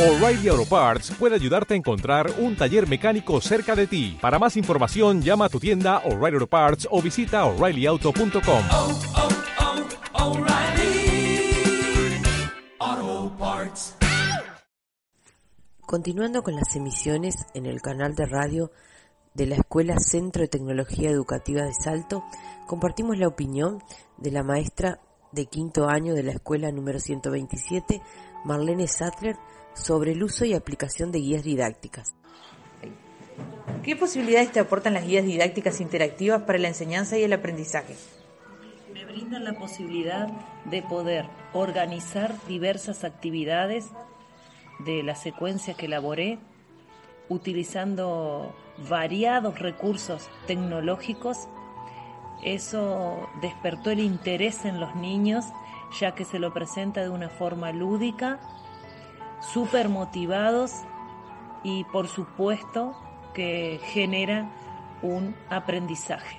O'Reilly Auto Parts puede ayudarte a encontrar un taller mecánico cerca de ti. Para más información, llama a tu tienda O'Reilly Auto Parts o visita oreillyauto.com. oh, oh, Parts. Continuando con las emisiones en el canal de radio de la Escuela Centro de Tecnología Educativa de Salto, compartimos la opinión de la maestra de quinto año de la escuela número 127, Marlene Sattler, sobre el uso y aplicación de guías didácticas. ¿Qué posibilidades te aportan las guías didácticas interactivas para la enseñanza y el aprendizaje? Me brindan la posibilidad de poder organizar diversas actividades de la secuencia que elaboré utilizando variados recursos tecnológicos. Eso despertó el interés en los niños ya que se lo presenta de una forma lúdica, súper motivados y por supuesto que genera un aprendizaje.